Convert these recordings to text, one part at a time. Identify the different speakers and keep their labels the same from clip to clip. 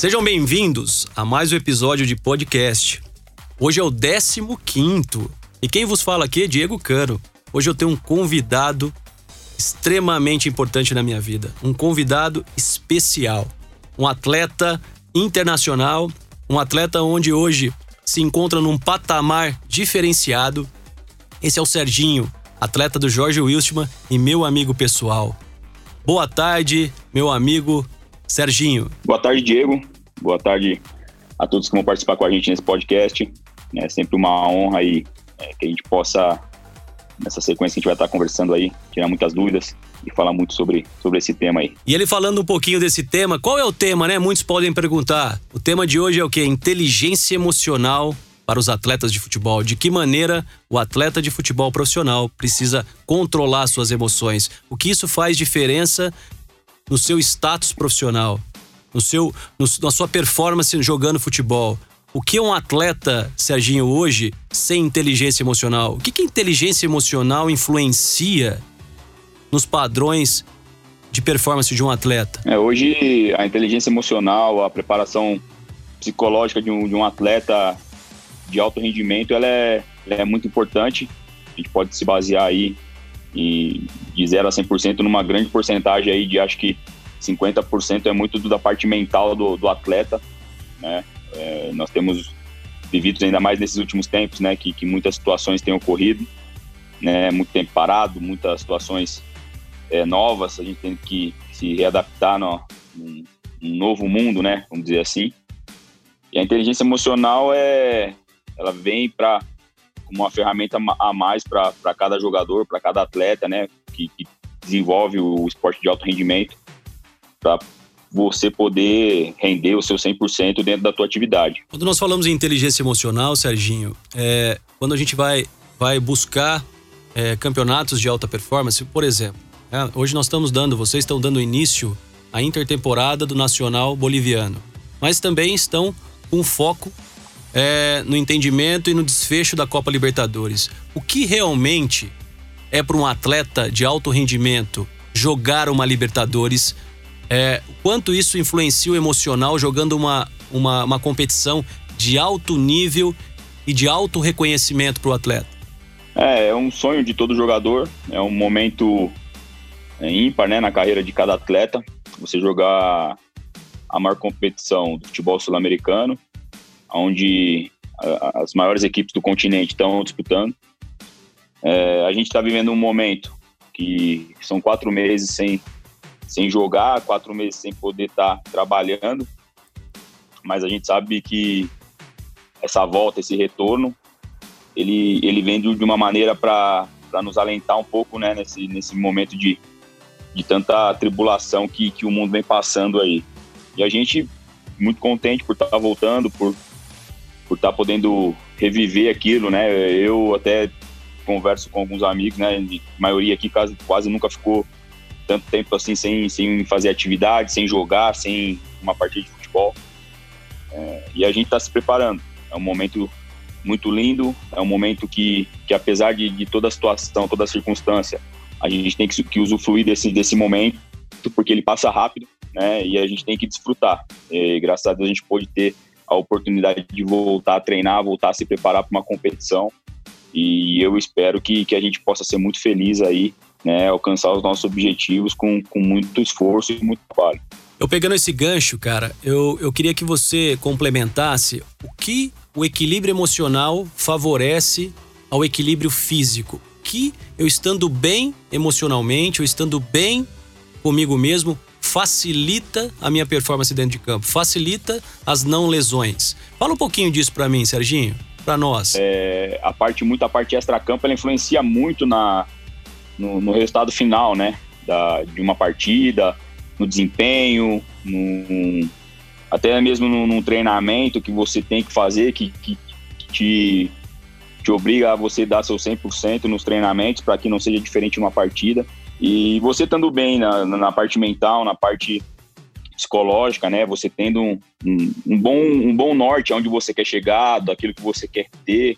Speaker 1: Sejam bem-vindos a mais um episódio de podcast. Hoje é o 15 e quem vos fala aqui é Diego Cano. Hoje eu tenho um convidado extremamente importante na minha vida, um convidado especial, um atleta internacional, um atleta onde hoje se encontra num patamar diferenciado. Esse é o Serginho, atleta do Jorge Wilstmann e meu amigo pessoal. Boa tarde, meu amigo Serginho.
Speaker 2: Boa tarde, Diego. Boa tarde a todos que vão participar com a gente nesse podcast. É sempre uma honra aí é, que a gente possa, nessa sequência que a gente vai estar conversando aí, tirar muitas dúvidas e falar muito sobre, sobre esse tema aí.
Speaker 1: E ele falando um pouquinho desse tema, qual é o tema, né? Muitos podem perguntar. O tema de hoje é o que? Inteligência emocional para os atletas de futebol. De que maneira o atleta de futebol profissional precisa controlar suas emoções? O que isso faz diferença no seu status profissional, no seu, no, na sua performance jogando futebol? O que é um atleta, Serginho, hoje, sem inteligência emocional? O que, que a inteligência emocional influencia nos padrões de performance de um atleta?
Speaker 2: É, hoje, a inteligência emocional, a preparação psicológica de um, de um atleta de alto rendimento, ela é, ela é muito importante. A gente pode se basear aí e de 0 a 100% numa grande porcentagem aí de acho que 50% é muito da parte mental do, do atleta, né? É, nós temos vivido ainda mais nesses últimos tempos, né, que, que muitas situações têm ocorrido, né, muito tempo parado, muitas situações é, novas, a gente tem que se readaptar no, num, num novo mundo, né, vamos dizer assim. E a inteligência emocional é, ela vem para como uma ferramenta a mais para cada jogador, para cada atleta, né, que, que desenvolve o esporte de alto rendimento, para você poder render o seu 100% dentro da tua atividade.
Speaker 1: Quando nós falamos em inteligência emocional, Serginho, é, quando a gente vai, vai buscar é, campeonatos de alta performance, por exemplo, é, hoje nós estamos dando, vocês estão dando início à intertemporada do Nacional Boliviano, mas também estão com foco é, no entendimento e no desfecho da Copa Libertadores. O que realmente é para um atleta de alto rendimento jogar uma Libertadores é, quanto isso influencia o emocional jogando uma, uma, uma competição de alto nível e de alto reconhecimento para o atleta?
Speaker 2: É, é um sonho de todo jogador, é um momento é, ímpar né, na carreira de cada atleta. Você jogar a maior competição do futebol sul-americano, onde as maiores equipes do continente estão disputando. É, a gente está vivendo um momento que são quatro meses sem sem jogar, quatro meses sem poder estar tá trabalhando. Mas a gente sabe que essa volta, esse retorno, ele, ele vem de uma maneira para nos alentar um pouco né, nesse, nesse momento de, de tanta tribulação que, que o mundo vem passando aí. E a gente muito contente por estar tá voltando, por por estar tá podendo reviver aquilo, né? Eu até converso com alguns amigos, né? A maioria aqui quase, quase nunca ficou tanto tempo assim sem, sem fazer atividade, sem jogar, sem uma partida de futebol. É, e a gente está se preparando. É um momento muito lindo, é um momento que, que apesar de, de toda a situação, toda a circunstância, a gente tem que, que usufruir desse, desse momento, porque ele passa rápido, né? E a gente tem que desfrutar. E, graças a Deus a gente pôde ter a oportunidade de voltar a treinar, voltar a se preparar para uma competição. E eu espero que, que a gente possa ser muito feliz aí né, alcançar os nossos objetivos com, com muito esforço e muito trabalho.
Speaker 1: Eu pegando esse gancho, cara, eu, eu queria que você complementasse o que o equilíbrio emocional favorece ao equilíbrio físico. Que eu estando bem emocionalmente, eu estando bem comigo mesmo, facilita a minha performance dentro de campo, facilita as não lesões. Fala um pouquinho disso para mim, Serginho, para nós.
Speaker 2: É, a parte, muito a parte extra-campo, ela influencia muito na, no, no resultado final, né? Da, de uma partida, no desempenho, no, até mesmo num, treinamento que você tem que fazer, que, que, te, te obriga a você dar seu 100% nos treinamentos para que não seja diferente uma partida. E você estando bem na, na parte mental, na parte psicológica, né? Você tendo um, um, um, bom, um bom norte aonde você quer chegar, daquilo que você quer ter,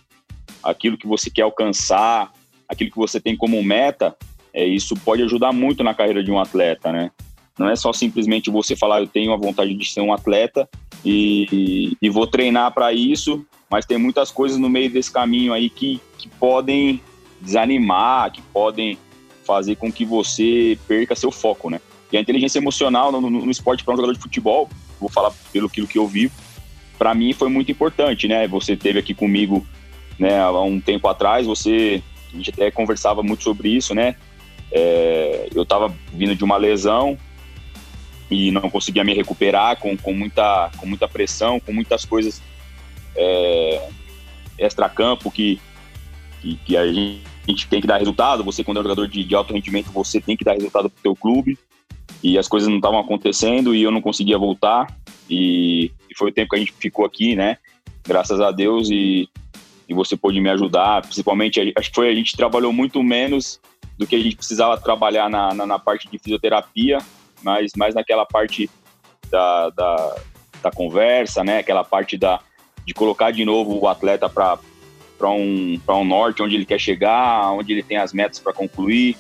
Speaker 2: aquilo que você quer alcançar, aquilo que você tem como meta, é, isso pode ajudar muito na carreira de um atleta, né? Não é só simplesmente você falar, eu tenho a vontade de ser um atleta e, e vou treinar para isso, mas tem muitas coisas no meio desse caminho aí que, que podem desanimar, que podem fazer com que você perca seu foco, né? E a inteligência emocional no, no, no esporte para um jogador de futebol, vou falar pelo que eu vivo, para mim foi muito importante, né? Você teve aqui comigo, né, há um tempo atrás, você a gente até conversava muito sobre isso, né? É, eu estava vindo de uma lesão e não conseguia me recuperar com, com, muita, com muita pressão, com muitas coisas é, extra-campo que, que, que, a gente tem que dar resultado. Você, quando é jogador de, de alto rendimento, você tem que dar resultado para o seu clube. E as coisas não estavam acontecendo e eu não conseguia voltar. E, e, foi o tempo que a gente ficou aqui, né? Graças a Deus. E, e você pôde me ajudar. Principalmente, acho que foi a gente trabalhou muito menos do que a gente precisava trabalhar na, na, na parte de fisioterapia, mas mais naquela parte da, da, da conversa, né? Aquela parte da, de colocar de novo o atleta para um, um norte, onde ele quer chegar, onde ele tem as metas para concluir.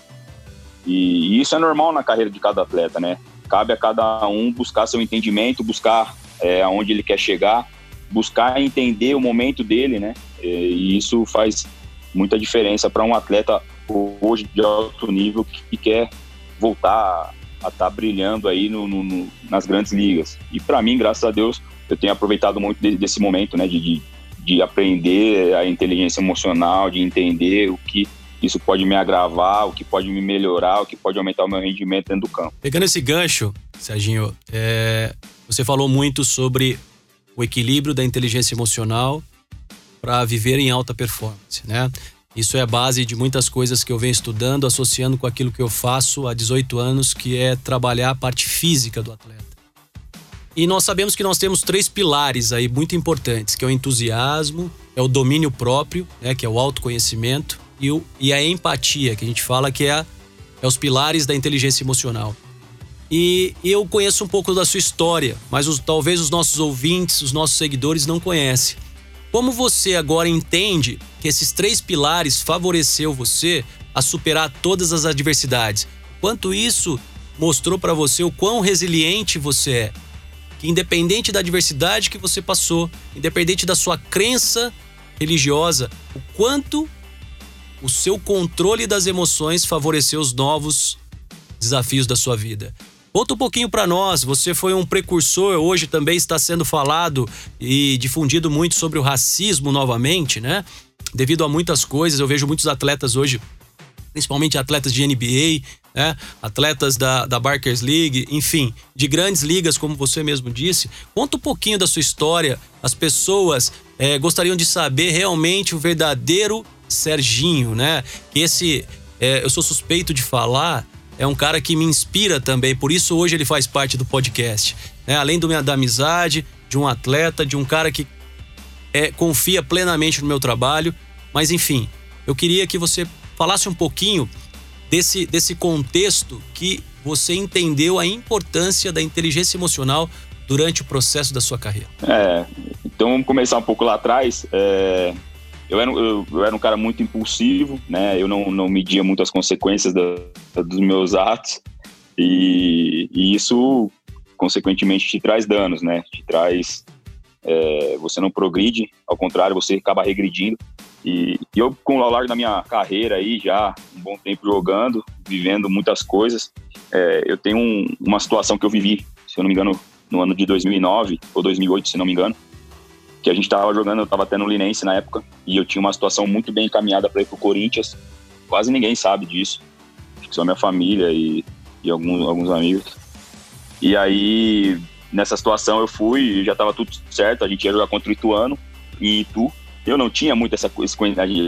Speaker 2: E, e, isso é normal na carreira de cada atleta, né? Cabe a cada um buscar seu entendimento, buscar é, aonde ele quer chegar, buscar entender o momento dele, né? E, isso faz muita diferença para um atleta hoje de alto nível que quer voltar a estar tá brilhando aí no, no, nas grandes ligas. E para mim, graças a Deus, eu tenho aproveitado muito desse momento, né, de, de, de, aprender a inteligência emocional, de entender o que isso pode me agravar, o que pode me melhorar, o que pode aumentar o meu rendimento dentro do campo.
Speaker 1: Pegando esse gancho, Serginho, é, você falou muito sobre o equilíbrio da inteligência emocional para viver em alta performance, né? Isso é a base de muitas coisas que eu venho estudando, associando com aquilo que eu faço há 18 anos, que é trabalhar a parte física do atleta. E nós sabemos que nós temos três pilares aí muito importantes, que é o entusiasmo, é o domínio próprio, né, que é o autoconhecimento, e, o, e a empatia, que a gente fala que é, a, é os pilares da inteligência emocional. E, eu conheço um pouco da sua história, mas os, talvez os nossos ouvintes, os nossos seguidores não conhecem. Como você agora entende que esses três pilares favoreceu você a superar todas as adversidades? Quanto isso mostrou para você o quão resiliente você é? Que independente da adversidade que você passou, independente da sua crença religiosa, o quanto o seu controle das emoções favoreceu os novos desafios da sua vida. Conta um pouquinho para nós. Você foi um precursor, hoje também está sendo falado e difundido muito sobre o racismo novamente, né? Devido a muitas coisas, eu vejo muitos atletas hoje, principalmente atletas de NBA, né? atletas da, da Barkers League, enfim, de grandes ligas, como você mesmo disse. Conta um pouquinho da sua história. As pessoas é, gostariam de saber realmente o verdadeiro Serginho, né? Esse, é, eu sou suspeito de falar é um cara que me inspira também, por isso hoje ele faz parte do podcast. Né? Além do, da amizade, de um atleta, de um cara que é, confia plenamente no meu trabalho. Mas enfim, eu queria que você falasse um pouquinho desse, desse contexto que você entendeu a importância da inteligência emocional durante o processo da sua carreira.
Speaker 2: É, então vamos começar um pouco lá atrás. É, eu era, eu, eu, era um cara muito impulsivo, né? Eu não, não media muito as consequências da, dos meus atos e, e, isso, consequentemente, te traz danos, né? Te traz... É, você não progride, ao contrário, você acaba regredindo. E, e eu, com o largo da minha carreira aí, já um bom tempo jogando, vivendo muitas coisas, é, eu tenho um, uma situação que eu vivi, se eu não me engano, no ano de 2009 ou 2008, se não me engano, que a gente estava jogando, eu estava até no Linense na época, e eu tinha uma situação muito bem encaminhada para ir pro Corinthians. Quase ninguém sabe disso. Acho que só minha família e, e alguns, alguns amigos. E aí, nessa situação, eu fui, já estava tudo certo, a gente ia jogar contra o Ituano em Itu. Eu não tinha muito essa coisa,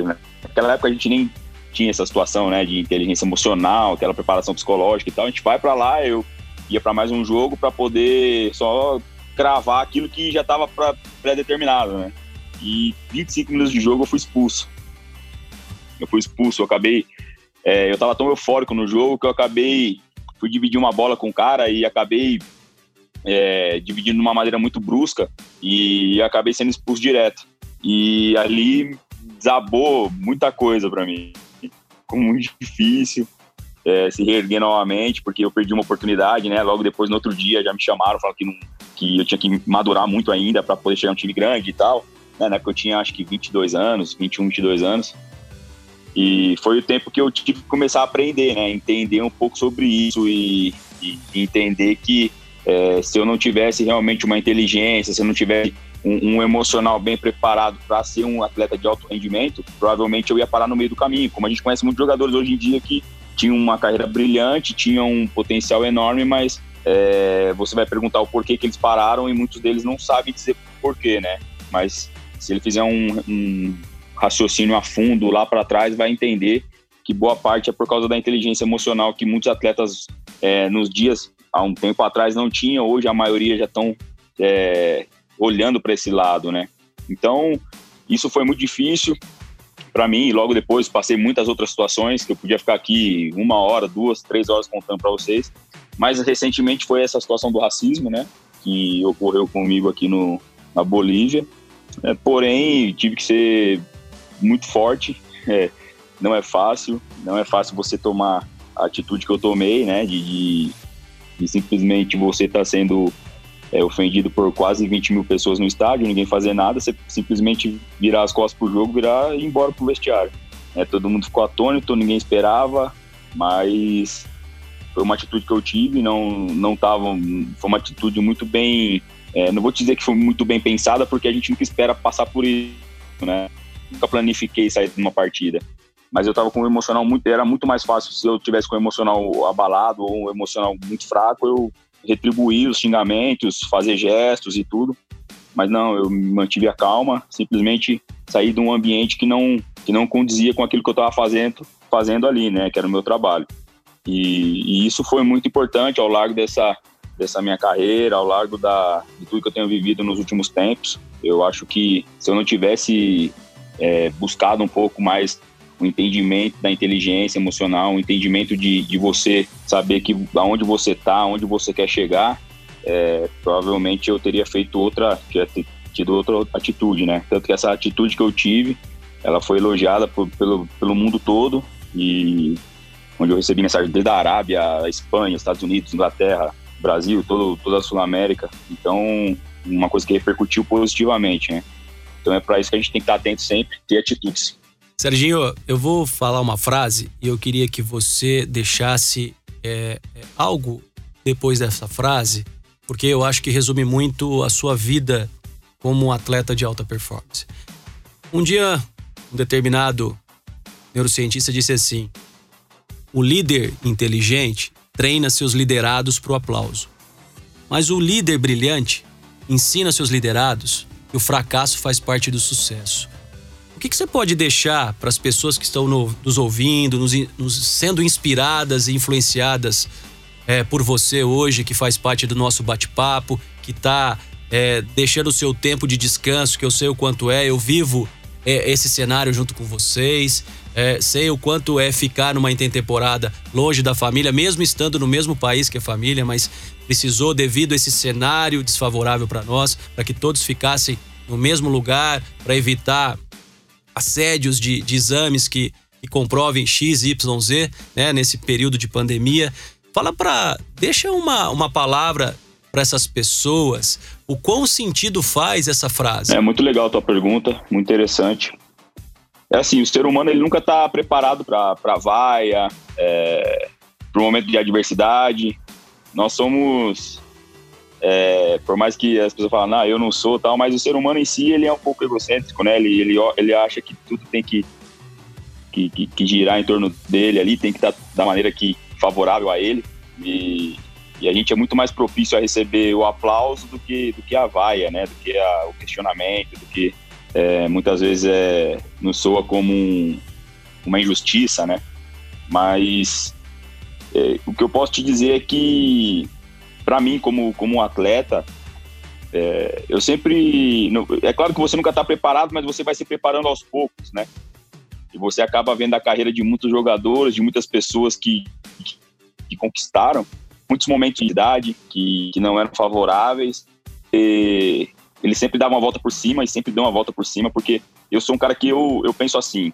Speaker 2: né? naquela época a gente nem tinha essa situação, né, de inteligência emocional, aquela preparação psicológica e tal. A gente vai para lá, eu ia para mais um jogo para poder só cravar aquilo que já estava pré-determinado, né? E 25 minutos de jogo eu fui expulso. Eu fui expulso, eu acabei. É, eu tava tão eufórico no jogo que eu acabei. Fui dividir uma bola com o cara e acabei é, dividindo de uma maneira muito brusca e acabei sendo expulso direto. E ali desabou muita coisa para mim. Ficou muito difícil é, se reerguer novamente, porque eu perdi uma oportunidade, né? Logo depois, no outro dia, já me chamaram, falaram que não, que eu tinha que madurar muito ainda para poder chegar a um time grande e tal. Né? Na época eu tinha acho que 22 anos, 21, 22 anos. E foi o tempo que eu tive que começar a aprender, né? Entender um pouco sobre isso e, e entender que é, se eu não tivesse realmente uma inteligência, se eu não tivesse um, um emocional bem preparado para ser um atleta de alto rendimento, provavelmente eu ia parar no meio do caminho. Como a gente conhece muitos jogadores hoje em dia que tinham uma carreira brilhante, tinham um potencial enorme, mas é, você vai perguntar o porquê que eles pararam e muitos deles não sabem dizer porquê, né? Mas se ele fizer um, um raciocínio a fundo lá para trás, vai entender que boa parte é por causa da inteligência emocional que muitos atletas é, nos dias há um tempo atrás não tinha, hoje a maioria já estão é, olhando para esse lado, né? Então, isso foi muito difícil para mim. Logo depois passei muitas outras situações que eu podia ficar aqui uma hora, duas, três horas contando para vocês. Mas recentemente foi essa situação do racismo, né? Que ocorreu comigo aqui no, na Bolívia. É, porém, tive que ser muito forte. É, não é fácil, não é fácil você tomar a atitude que eu tomei, né? De, de, de simplesmente você estar tá sendo é, ofendido por quase 20 mil pessoas no estádio, ninguém fazer nada, você simplesmente virar as costas pro jogo, virar e ir embora pro vestiário. É, todo mundo ficou atônito, ninguém esperava, mas foi uma atitude que eu tive, não, não tava, foi uma atitude muito bem, é, não vou dizer que foi muito bem pensada, porque a gente nunca espera passar por isso, né? Nunca planifiquei sair de uma partida. Mas eu tava com o emocional muito, era muito mais fácil se eu tivesse com o emocional abalado ou um emocional muito fraco, eu retribuir os xingamentos, fazer gestos e tudo. Mas não, eu mantive a calma, simplesmente saí de um ambiente que não, que não condizia com aquilo que eu estava fazendo, fazendo ali, né, que era o meu trabalho. E, e, isso foi muito importante ao largo dessa, dessa minha carreira, ao largo da, de tudo que eu tenho vivido nos últimos tempos. Eu acho que se eu não tivesse é, buscado um pouco mais um entendimento da inteligência emocional, um entendimento de, de você saber que aonde você está, aonde você quer chegar, é, provavelmente eu teria feito outra, teria tido outra atitude, né? Tanto que essa atitude que eu tive, ela foi elogiada por, pelo, pelo mundo todo e onde eu recebi mensagem desde a Arábia, a Espanha, Estados Unidos, Inglaterra, Brasil, todo, toda a Sul América. Então, uma coisa que repercutiu positivamente, né? Então é para isso que a gente tem que estar atento sempre, ter atitudes.
Speaker 1: Serginho, eu vou falar uma frase e eu queria que você deixasse é, é, algo depois dessa frase, porque eu acho que resume muito a sua vida como um atleta de alta performance. Um dia, um determinado neurocientista disse assim: o líder inteligente treina seus liderados para o aplauso, mas o líder brilhante ensina seus liderados que o fracasso faz parte do sucesso. Que, que você pode deixar para as pessoas que estão no, nos ouvindo, nos, nos, sendo inspiradas e influenciadas é, por você hoje, que faz parte do nosso bate-papo, que está é, deixando o seu tempo de descanso, que eu sei o quanto é, eu vivo é, esse cenário junto com vocês. É, sei o quanto é ficar numa intertemporada longe da família, mesmo estando no mesmo país que a família, mas precisou, devido a esse cenário desfavorável para nós, para que todos ficassem no mesmo lugar, para evitar assédios de, de exames que, que comprovem X, Y, Z, né, nesse período de pandemia. Fala para. Deixa uma, uma palavra para essas pessoas. O quão sentido faz essa frase?
Speaker 2: É muito legal a tua pergunta, muito interessante. É assim, o ser humano ele nunca está preparado para vaia, é, para o momento de adversidade. Nós somos é, por mais que as pessoas falem, ah, eu não sou tal, mas o ser humano em si, ele é um pouco egocêntrico, né? Ele, ele, ele acha que tudo tem que, que, que, que girar em torno dele ali, tem que estar da maneira que favorável a ele. E, e, a gente é muito mais propício a receber o aplauso do que, do que a vaia, né? Do que a, o questionamento, do que é, muitas vezes é, nos soa como um, uma injustiça, né? Mas é, o que eu posso te dizer é que para mim, como, como um atleta, é, eu sempre. É claro que você nunca está preparado, mas você vai se preparando aos poucos, né? E você acaba vendo a carreira de muitos jogadores, de muitas pessoas que, que, que conquistaram muitos momentos de idade que, que não eram favoráveis. E ele sempre dava uma volta por cima e sempre deu uma volta por cima, porque eu sou um cara que eu, eu penso assim: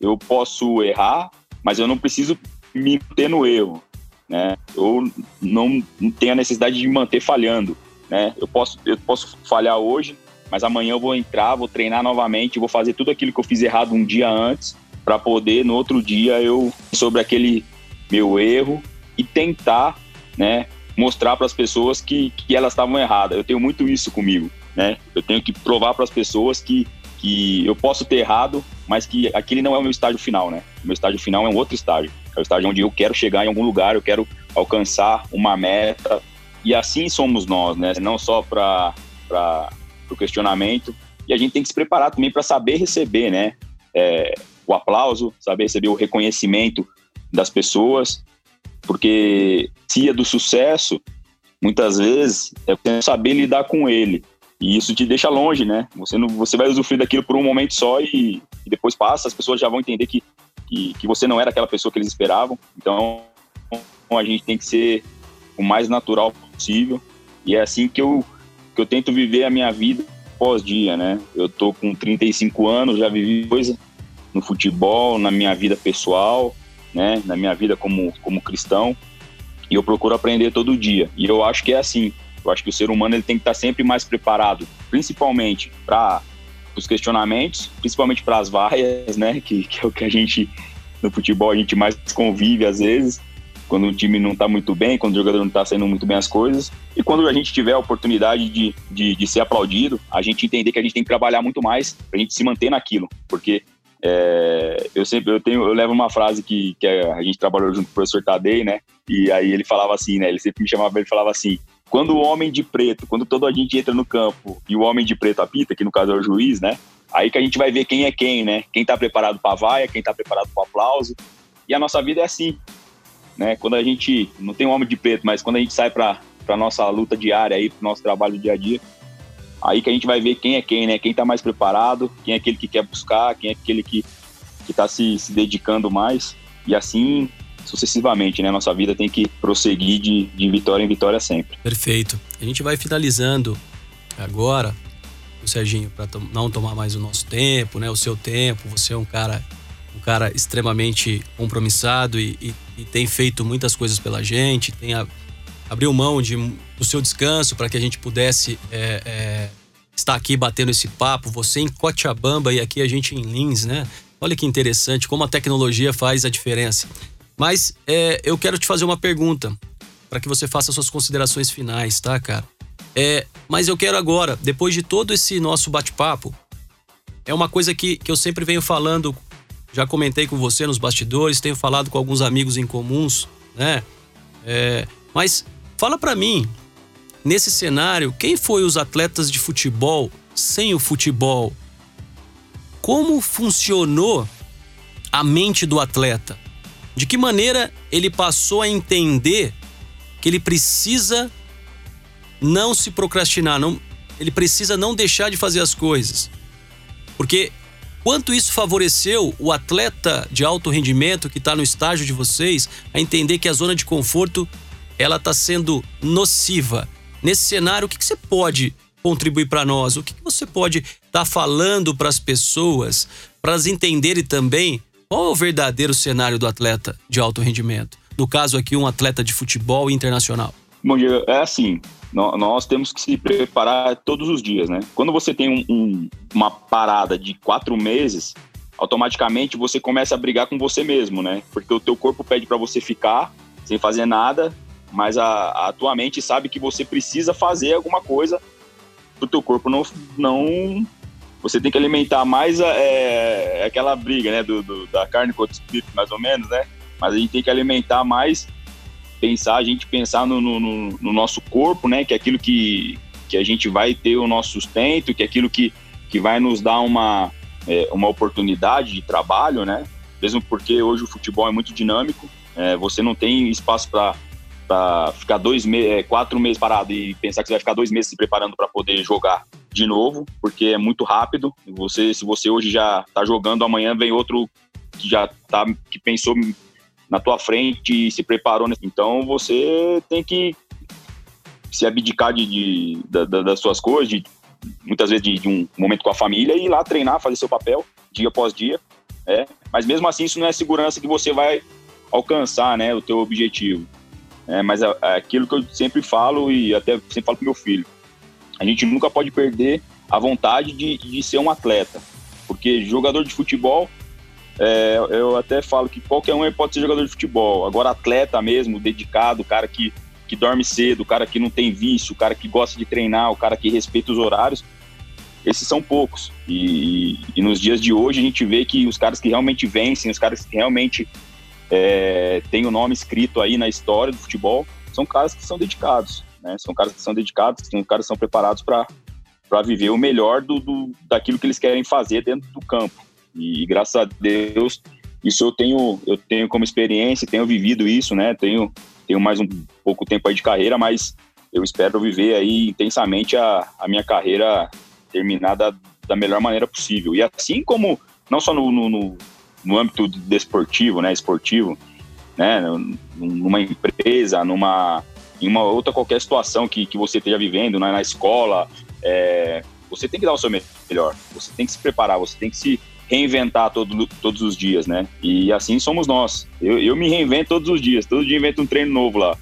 Speaker 2: eu posso errar, mas eu não preciso me ter no erro né? Eu não tenho a necessidade de manter falhando. né? Eu posso, eu posso falhar hoje, mas amanhã eu vou entrar, vou treinar novamente, vou fazer tudo aquilo que eu fiz errado um dia antes, para poder no outro dia eu sobre aquele meu erro e tentar, né, mostrar para as pessoas que, que elas estavam erradas. Eu tenho muito isso comigo, né? Eu tenho que provar para as pessoas que que eu posso ter errado, mas que aquele não é o meu estágio final, né? O meu estágio final é um outro estágio. É o estágio onde eu quero chegar em algum lugar, eu quero alcançar uma meta. E assim somos nós, né? Não só para o questionamento. E a gente tem que se preparar também para saber receber, né? É, o aplauso, saber receber o reconhecimento das pessoas. Porque se é do sucesso, muitas vezes é saber lidar com ele. E isso te deixa longe, né? Você, não, você vai usufruir daquilo por um momento só e, e depois passa, as pessoas já vão entender que, que, que, você não era aquela pessoa que eles esperavam. Então, a gente tem que ser o mais natural possível. E é assim que eu, que eu tento viver a minha vida pós-dia, né? Eu tô com 35 anos, já vivi coisa no futebol, na minha vida pessoal, né? Na minha vida como, como cristão. E eu procuro aprender todo dia. E eu acho que é assim eu acho que o ser humano ele tem que estar sempre mais preparado, principalmente para os questionamentos, principalmente para as vaias, né? Que, que é o que a gente no futebol a gente mais convive às vezes, quando o time não está muito bem, quando o jogador não está saindo muito bem as coisas. E quando a gente tiver a oportunidade de, de, de, ser aplaudido, a gente entender que a gente tem que trabalhar muito mais para a gente se manter naquilo. Porque é, eu sempre eu tenho eu levo uma frase que, que a gente trabalhou junto com o professor Tadei, né? E aí ele falava assim, né? Ele sempre me chamava, ele falava assim: quando o homem de preto, quando todo a gente entra no campo e o homem de preto apita, que no caso é o juiz, né? Aí que a gente vai ver quem é quem, né? Quem tá preparado para vaia, quem tá preparado para aplauso. E a nossa vida é assim, né? Quando a gente não tem um homem de preto, mas quando a gente sai para para nossa luta diária aí, pro nosso trabalho dia a dia, aí que a gente vai ver quem é quem, né? Quem tá mais preparado, quem é aquele que quer buscar, quem é aquele que que tá se, se dedicando mais. E assim sucessivamente, né? Nossa vida tem que prosseguir de, de vitória em vitória sempre.
Speaker 1: Perfeito. A gente vai finalizando agora, o Serginho, para não tomar mais o nosso tempo, né? O seu tempo. Você é um cara, um cara extremamente compromissado e, e, e tem feito muitas coisas pela gente, tem a, abriu mão de, do seu descanso para que a gente pudesse é, é, estar aqui batendo esse papo. Você em Cochabamba e aqui a gente em Lins, né? Olha que interessante como a tecnologia faz a diferença. Mas é, eu quero te fazer uma pergunta para que você faça suas considerações finais, tá, cara? É, mas eu quero agora, depois de todo esse nosso bate-papo, é uma coisa que, que eu sempre venho falando, já comentei com você nos bastidores, tenho falado com alguns amigos em comuns, né? É, mas fala para mim, nesse cenário, quem foi os atletas de futebol sem o futebol? Como funcionou a mente do atleta? De que maneira ele passou a entender que ele precisa não se procrastinar, não, ele precisa não deixar de fazer as coisas. Porque quanto isso favoreceu o atleta de alto rendimento que está no estágio de vocês a entender que a zona de conforto ela está sendo nociva. Nesse cenário, o que, que você pode contribuir para nós? O que, que você pode estar tá falando para as pessoas, para elas entenderem também qual é o verdadeiro cenário do atleta de alto rendimento? No caso aqui, um atleta de futebol internacional.
Speaker 2: Bom dia, é assim, nós temos que se preparar todos os dias, né? Quando você tem um, um, uma parada de quatro meses, automaticamente você começa a brigar com você mesmo, né? Porque o teu corpo pede para você ficar sem fazer nada, mas a, a tua mente sabe que você precisa fazer alguma coisa pro teu corpo não, não você tem que alimentar mais é, aquela briga, né, do, do, da carne contra o espírito, mais ou menos, né? Mas a gente tem que alimentar mais, pensar, a gente pensar no, no, no, nosso corpo, né, que é aquilo que, que a gente vai ter o nosso sustento, que é aquilo que, que vai nos dar uma, é, uma oportunidade de trabalho, né? Mesmo porque hoje o futebol é muito dinâmico, é, você não tem espaço para para ficar dois meses, é, quatro meses parado e pensar que você vai ficar dois meses se preparando para poder jogar de novo, porque é muito rápido. Você, se você hoje já está jogando, amanhã vem outro que já tá, que pensou na tua frente e se preparou. Né? Então você tem que se abdicar de, de da, das suas coisas, de, muitas vezes de, de, um momento com a família e ir lá treinar, fazer seu papel dia após dia. É. Mas mesmo assim, isso não é segurança que você vai alcançar né, o teu objetivo. É, mas é, é aquilo que eu sempre falo e até sempre falo pro meu filho. a gente nunca pode perder a vontade de, de ser um atleta. Porque jogador de futebol, é, eu até falo que qualquer um pode ser jogador de futebol. Agora, atleta mesmo, dedicado, cara que, que dorme cedo, cara que não tem vício, cara que gosta de treinar, o cara que respeita os horários, esses são poucos. E, e, nos dias de hoje a gente vê que os caras que realmente vencem, os caras que realmente é, têm o nome escrito aí na história do futebol, são caras que são dedicados. Né? São caras que são dedicados, são caras que são preparados para viver o melhor do, do, daquilo que eles querem fazer dentro do campo. E, e, graças a Deus, isso eu tenho, eu tenho como experiência, tenho vivido isso, né? Tenho, tenho mais um pouco tempo aí de carreira, mas eu espero viver aí intensamente a, a minha carreira terminada da melhor maneira possível. E assim como, não só no, no, no âmbito desportivo, né? Esportivo, né? Numa empresa, numa em uma outra qualquer situação que, que você esteja vivendo, né? na escola, é, você tem que dar o seu melhor, você tem que se preparar, você tem que se reinventar todo, todos os dias, né? E assim somos nós. Eu, eu me reinvento todos os dias, todo dia invento um treino novo lá.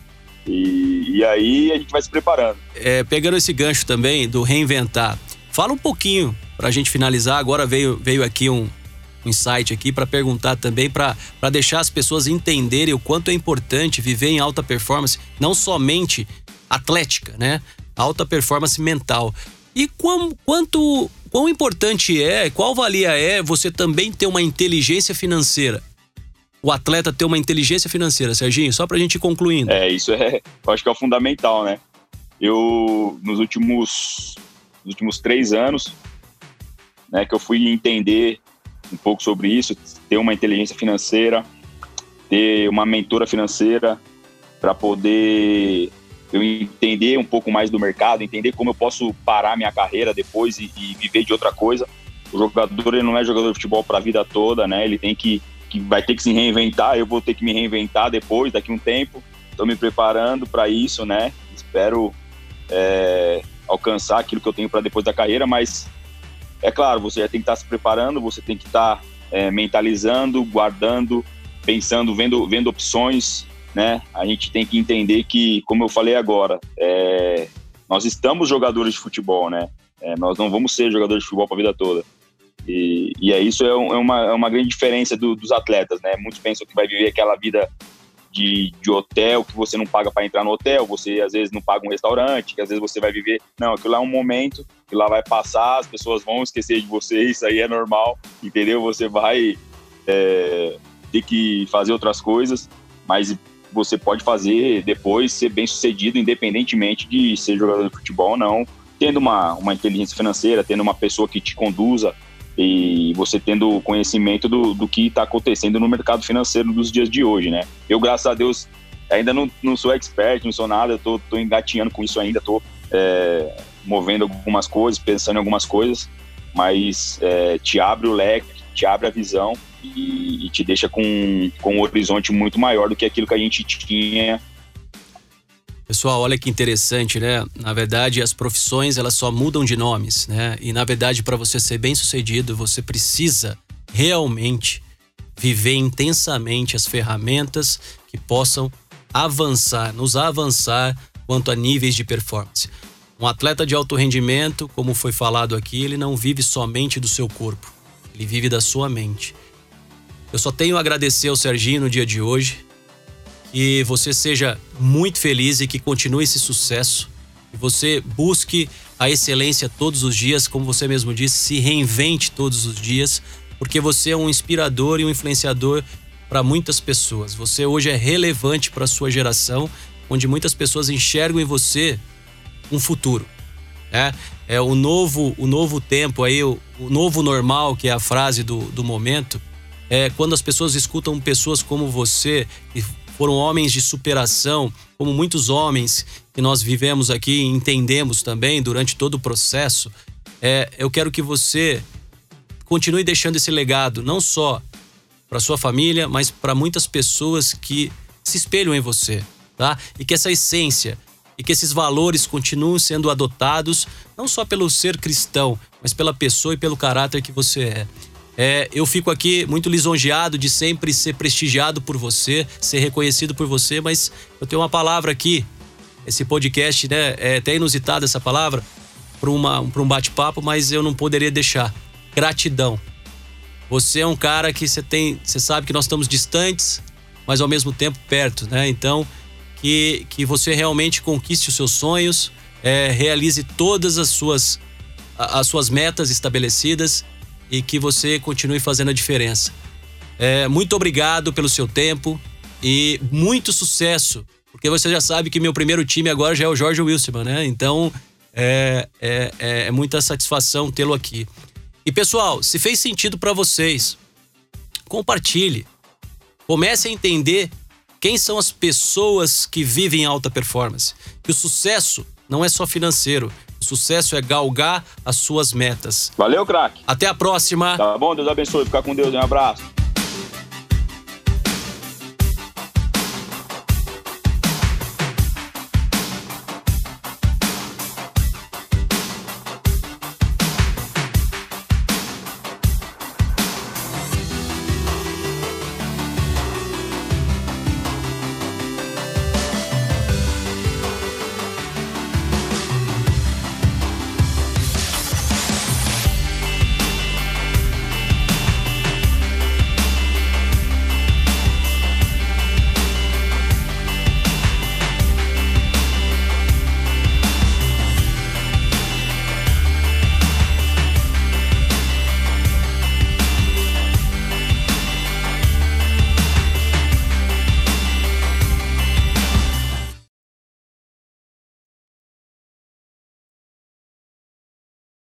Speaker 2: E, e aí a gente vai se preparando.
Speaker 1: É, pegando esse gancho também do reinventar, fala um pouquinho para a gente finalizar. Agora veio, veio aqui um, um insight aqui para perguntar também, para deixar as pessoas entenderem o quanto é importante viver em alta performance, não somente atlética, né? alta performance mental. E quão, quanto, quão importante é, qual valia é você também ter uma inteligência financeira? O atleta ter uma inteligência financeira, Serginho, só pra gente ir concluindo.
Speaker 2: É, isso é, eu acho que é o fundamental, né? Eu, nos últimos, nos últimos três anos, né, que eu fui entender um pouco sobre isso, ter uma inteligência financeira, ter uma mentora financeira para poder eu entender um pouco mais do mercado, entender como eu posso parar minha carreira depois e, e viver de outra coisa. O jogador ele não é jogador de futebol para a vida toda, né? Ele tem que, que vai ter que se reinventar. Eu vou ter que me reinventar depois, daqui um tempo. Estou me preparando para isso, né? Espero é, alcançar aquilo que eu tenho para depois da carreira, mas é claro, você já tem que estar tá se preparando, você tem que estar tá, é, mentalizando, guardando, pensando, vendo, vendo opções, né? A gente tem que entender que, como eu falei agora, é, nós estamos jogadores de futebol, né? É, nós não vamos ser jogadores de futebol para a vida toda. E, e é isso é, um, é, uma, é uma grande diferença do, dos atletas, né? Muitos pensam que vai viver aquela vida de, de hotel que você não paga para entrar no hotel, você às vezes não paga um restaurante, que às vezes você vai viver. Não, aquilo lá é um momento que lá vai passar, as pessoas vão esquecer de você, isso aí é normal, entendeu? Você vai é, ter que fazer outras coisas, mas você pode fazer depois ser bem sucedido, independentemente de ser jogador de futebol ou não, tendo uma, uma inteligência financeira, tendo uma pessoa que te conduza e você tendo conhecimento do, do que está acontecendo no mercado financeiro dos dias de hoje, né? Eu, graças a Deus, ainda não, não sou expert, não sou nada, eu tô, tô engatinhando com isso ainda, tô é, movendo algumas coisas, pensando em algumas coisas, mas é, te abre o leque, te abre a visão e, e te deixa com, com um horizonte muito maior do que aquilo que a gente tinha
Speaker 1: Pessoal, olha que interessante, né? Na verdade, as profissões elas só mudam de nomes, né? E na verdade, para você ser bem-sucedido, você precisa realmente viver intensamente as ferramentas que possam avançar, nos avançar quanto a níveis de performance. Um atleta de alto rendimento, como foi falado aqui, ele não vive somente do seu corpo, ele vive da sua mente. Eu só tenho a agradecer ao Serginho no dia de hoje. Que você seja muito feliz e que continue esse sucesso. Que você busque a excelência todos os dias, como você mesmo disse, se reinvente todos os dias, porque você é um inspirador e um influenciador para muitas pessoas. Você hoje é relevante para a sua geração, onde muitas pessoas enxergam em você um futuro. É, é o novo, o novo tempo aí, o, o novo normal, que é a frase do, do momento é, quando as pessoas escutam pessoas como você, foram homens de superação, como muitos homens que nós vivemos aqui e entendemos também durante todo o processo, é, eu quero que você continue deixando esse legado, não só para sua família, mas para muitas pessoas que se espelham em você, tá? E que essa essência e que esses valores continuem sendo adotados não só pelo ser cristão, mas pela pessoa e pelo caráter que você é. É, eu fico aqui muito lisonjeado de sempre ser prestigiado por você, ser reconhecido por você, mas eu tenho uma palavra aqui. Esse podcast, né? É até inusitado essa palavra. para um bate-papo, mas eu não poderia deixar. Gratidão. Você é um cara que você tem, você sabe que nós estamos distantes, mas ao mesmo tempo perto, né? Então, que, que você realmente conquiste os seus sonhos, é, realize todas as suas, as suas metas estabelecidas e que você continue fazendo a diferença. É, muito obrigado pelo seu tempo e muito sucesso, porque você já sabe que meu primeiro time agora já é o Jorge Wilson, né? Então é, é, é, é muita satisfação tê-lo aqui. E pessoal, se fez sentido para vocês, compartilhe. Comece a entender quem são as pessoas que vivem alta performance. Que o sucesso não é só financeiro. Sucesso é galgar as suas metas.
Speaker 2: Valeu, craque.
Speaker 1: Até a próxima.
Speaker 2: Tá bom, Deus abençoe. Ficar com Deus. Um abraço.